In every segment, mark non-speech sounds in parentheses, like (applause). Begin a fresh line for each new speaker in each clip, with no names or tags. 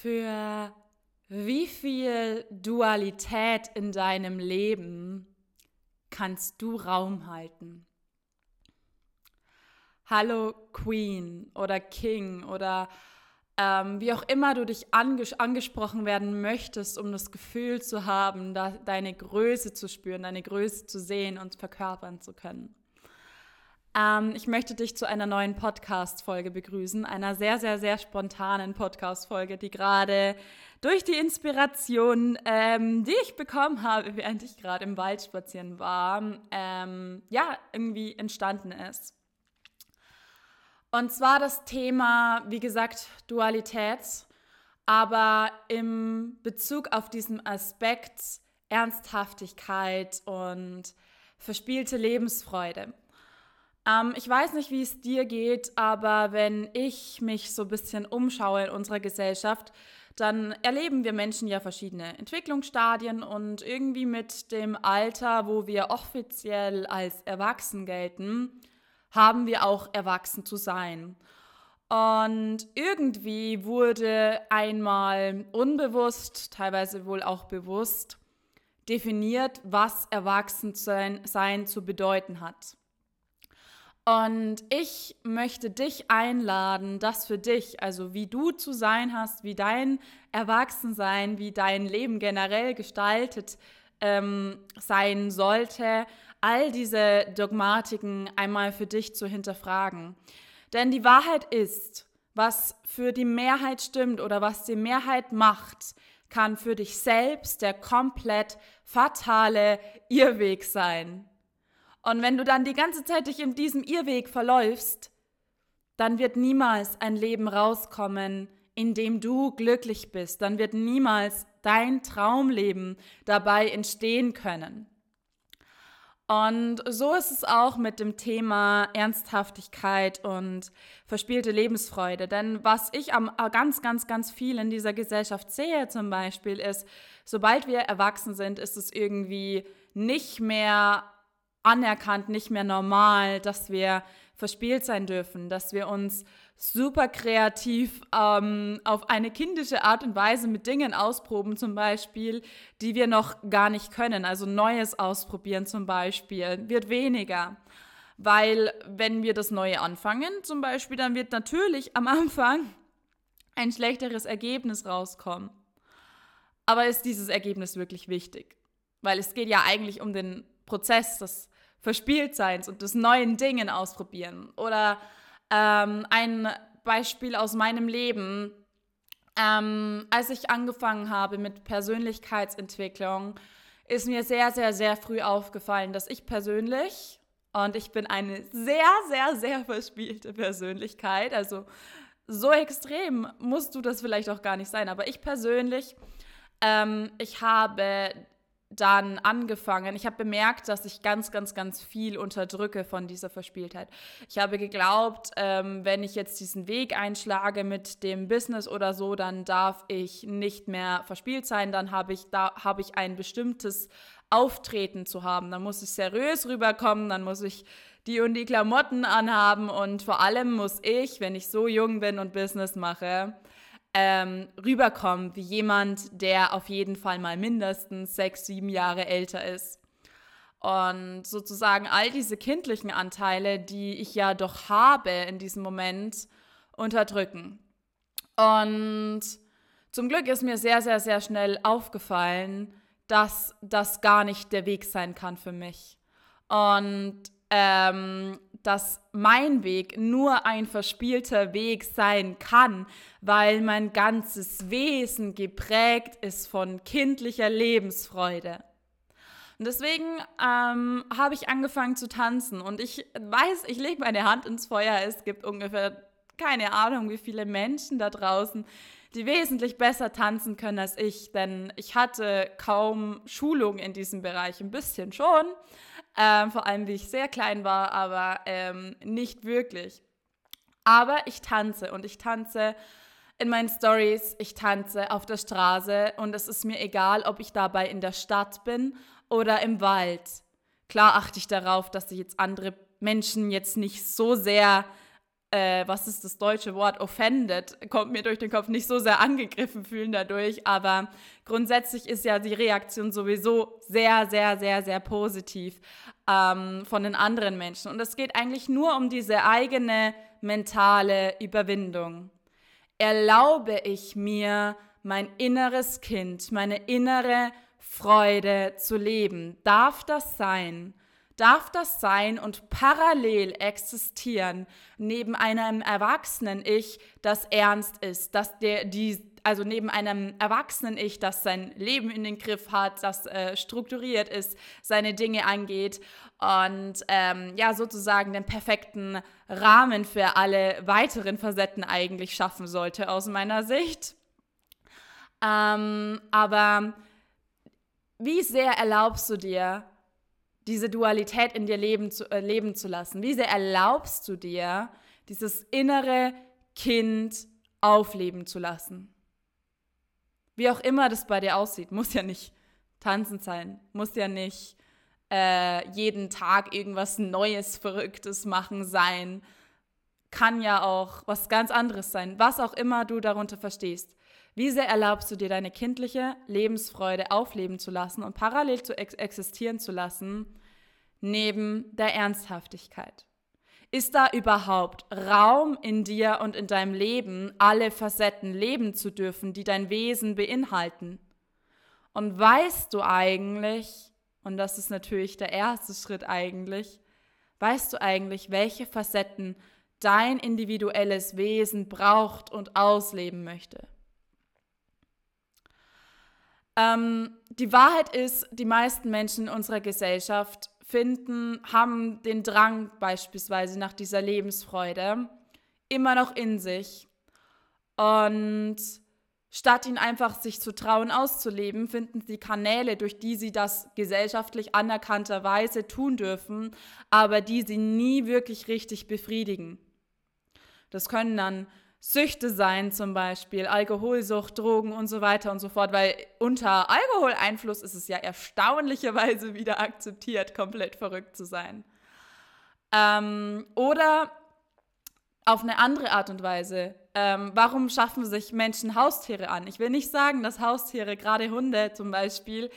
Für wie viel Dualität in deinem Leben kannst du Raum halten? Hallo Queen oder King oder ähm, wie auch immer du dich anges angesprochen werden möchtest, um das Gefühl zu haben, deine Größe zu spüren, deine Größe zu sehen und verkörpern zu können. Ähm, ich möchte dich zu einer neuen Podcast-Folge begrüßen, einer sehr, sehr, sehr spontanen Podcast-Folge, die gerade durch die Inspiration, ähm, die ich bekommen habe, (laughs) während ich gerade im Wald spazieren war, ähm, ja, irgendwie entstanden ist. Und zwar das Thema, wie gesagt, Dualität, aber im Bezug auf diesen Aspekt Ernsthaftigkeit und verspielte Lebensfreude. Ähm, ich weiß nicht, wie es dir geht, aber wenn ich mich so ein bisschen umschaue in unserer Gesellschaft, dann erleben wir Menschen ja verschiedene Entwicklungsstadien und irgendwie mit dem Alter, wo wir offiziell als erwachsen gelten, haben wir auch erwachsen zu sein. Und irgendwie wurde einmal unbewusst, teilweise wohl auch bewusst, definiert, was Erwachsensein sein zu bedeuten hat. Und ich möchte dich einladen, das für dich, also wie du zu sein hast, wie dein Erwachsensein, wie dein Leben generell gestaltet ähm, sein sollte, all diese Dogmatiken einmal für dich zu hinterfragen. Denn die Wahrheit ist, was für die Mehrheit stimmt oder was die Mehrheit macht, kann für dich selbst der komplett fatale Irrweg sein. Und wenn du dann die ganze Zeit dich in diesem Irrweg verläufst, dann wird niemals ein Leben rauskommen, in dem du glücklich bist. Dann wird niemals dein Traumleben dabei entstehen können. Und so ist es auch mit dem Thema Ernsthaftigkeit und verspielte Lebensfreude. Denn was ich am, ganz, ganz, ganz viel in dieser Gesellschaft sehe zum Beispiel ist, sobald wir erwachsen sind, ist es irgendwie nicht mehr anerkannt, nicht mehr normal, dass wir verspielt sein dürfen, dass wir uns super kreativ ähm, auf eine kindische Art und Weise mit Dingen ausproben, zum Beispiel, die wir noch gar nicht können. Also Neues ausprobieren zum Beispiel, wird weniger. Weil wenn wir das Neue anfangen, zum Beispiel, dann wird natürlich am Anfang ein schlechteres Ergebnis rauskommen. Aber ist dieses Ergebnis wirklich wichtig? Weil es geht ja eigentlich um den Prozess des Verspieltseins und des neuen Dingen ausprobieren. Oder ähm, ein Beispiel aus meinem Leben. Ähm, als ich angefangen habe mit Persönlichkeitsentwicklung, ist mir sehr, sehr, sehr früh aufgefallen, dass ich persönlich, und ich bin eine sehr, sehr, sehr verspielte Persönlichkeit, also so extrem musst du das vielleicht auch gar nicht sein, aber ich persönlich, ähm, ich habe dann angefangen. Ich habe bemerkt, dass ich ganz, ganz, ganz viel unterdrücke von dieser Verspieltheit. Ich habe geglaubt, ähm, wenn ich jetzt diesen Weg einschlage mit dem Business oder so, dann darf ich nicht mehr verspielt sein. Dann habe ich da habe ich ein bestimmtes Auftreten zu haben. Dann muss ich seriös rüberkommen. Dann muss ich die und die Klamotten anhaben und vor allem muss ich, wenn ich so jung bin und Business mache, ähm, rüberkommen wie jemand, der auf jeden Fall mal mindestens sechs, sieben Jahre älter ist. Und sozusagen all diese kindlichen Anteile, die ich ja doch habe in diesem Moment, unterdrücken. Und zum Glück ist mir sehr, sehr, sehr schnell aufgefallen, dass das gar nicht der Weg sein kann für mich. Und ähm, dass mein Weg nur ein verspielter Weg sein kann, weil mein ganzes Wesen geprägt ist von kindlicher Lebensfreude. Und deswegen ähm, habe ich angefangen zu tanzen und ich weiß, ich lege meine Hand ins Feuer. Es gibt ungefähr keine Ahnung, wie viele Menschen da draußen, die wesentlich besser tanzen können als ich, denn ich hatte kaum Schulung in diesem Bereich, ein bisschen schon, ähm, vor allem wie ich sehr klein war, aber ähm, nicht wirklich. Aber ich tanze und ich tanze in meinen Stories, ich tanze auf der Straße und es ist mir egal, ob ich dabei in der Stadt bin oder im Wald. Klar achte ich darauf, dass ich jetzt andere Menschen jetzt nicht so sehr äh, was ist das deutsche Wort, offended, kommt mir durch den Kopf, nicht so sehr angegriffen fühlen dadurch, aber grundsätzlich ist ja die Reaktion sowieso sehr, sehr, sehr, sehr positiv ähm, von den anderen Menschen. Und es geht eigentlich nur um diese eigene mentale Überwindung. Erlaube ich mir, mein inneres Kind, meine innere Freude zu leben? Darf das sein? Darf das sein und parallel existieren neben einem erwachsenen Ich, das ernst ist, dass der die also neben einem erwachsenen Ich, das sein Leben in den Griff hat, das äh, strukturiert ist, seine Dinge angeht und ähm, ja sozusagen den perfekten Rahmen für alle weiteren Facetten eigentlich schaffen sollte aus meiner Sicht. Ähm, aber wie sehr erlaubst du dir, diese Dualität in dir leben zu, äh, leben zu lassen? Wie sehr erlaubst du dir, dieses innere Kind aufleben zu lassen? Wie auch immer das bei dir aussieht, (laughs) muss ja nicht tanzen sein, muss ja nicht äh, jeden Tag irgendwas Neues, Verrücktes machen sein, kann ja auch was ganz anderes sein, was auch immer du darunter verstehst. Wie sehr erlaubst du dir deine kindliche Lebensfreude aufleben zu lassen und parallel zu ex existieren zu lassen neben der Ernsthaftigkeit? Ist da überhaupt Raum in dir und in deinem Leben, alle Facetten leben zu dürfen, die dein Wesen beinhalten? Und weißt du eigentlich, und das ist natürlich der erste Schritt eigentlich, weißt du eigentlich, welche Facetten dein individuelles Wesen braucht und ausleben möchte? Ähm, die Wahrheit ist, die meisten Menschen in unserer Gesellschaft finden, haben den Drang beispielsweise nach dieser Lebensfreude immer noch in sich. Und statt ihn einfach sich zu trauen auszuleben, finden sie Kanäle, durch die sie das gesellschaftlich anerkannterweise tun dürfen, aber die sie nie wirklich richtig befriedigen. Das können dann Süchte sein, zum Beispiel Alkoholsucht, Drogen und so weiter und so fort, weil unter Alkoholeinfluss ist es ja erstaunlicherweise wieder akzeptiert, komplett verrückt zu sein. Ähm, oder auf eine andere Art und Weise. Ähm, warum schaffen sich Menschen Haustiere an? Ich will nicht sagen, dass Haustiere, gerade Hunde zum Beispiel,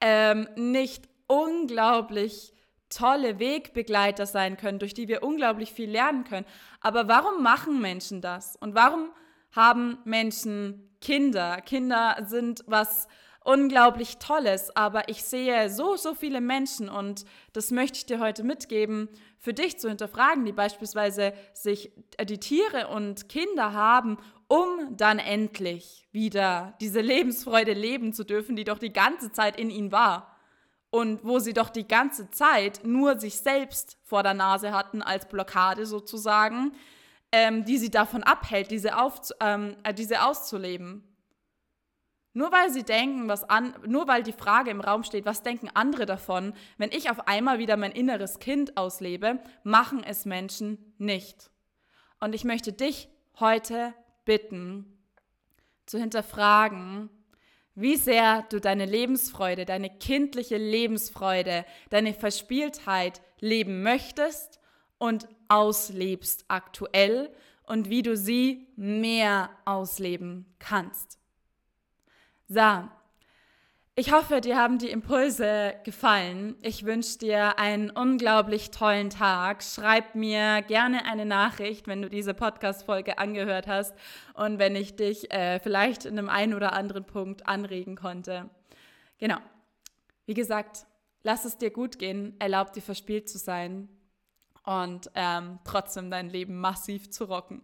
ähm, nicht unglaublich tolle Wegbegleiter sein können, durch die wir unglaublich viel lernen können. Aber warum machen Menschen das? Und warum haben Menschen Kinder? Kinder sind was unglaublich Tolles, aber ich sehe so, so viele Menschen und das möchte ich dir heute mitgeben, für dich zu hinterfragen, die beispielsweise sich äh, die Tiere und Kinder haben, um dann endlich wieder diese Lebensfreude leben zu dürfen, die doch die ganze Zeit in ihnen war und wo sie doch die ganze Zeit nur sich selbst vor der Nase hatten als Blockade sozusagen, ähm, die sie davon abhält, diese, auf, ähm, äh, diese auszuleben. Nur weil sie denken, was an, nur weil die Frage im Raum steht, was denken andere davon, wenn ich auf einmal wieder mein inneres Kind auslebe, machen es Menschen nicht. Und ich möchte dich heute bitten, zu hinterfragen, wie sehr du deine Lebensfreude, deine kindliche Lebensfreude, deine Verspieltheit leben möchtest und auslebst aktuell und wie du sie mehr ausleben kannst. So, ich hoffe, dir haben die Impulse gefallen. Ich wünsche dir einen unglaublich tollen Tag. Schreib mir gerne eine Nachricht, wenn du diese Podcast-Folge angehört hast und wenn ich dich äh, vielleicht in einem einen oder anderen Punkt anregen konnte. Genau. Wie gesagt, lass es dir gut gehen, erlaub dir verspielt zu sein und ähm, trotzdem dein Leben massiv zu rocken.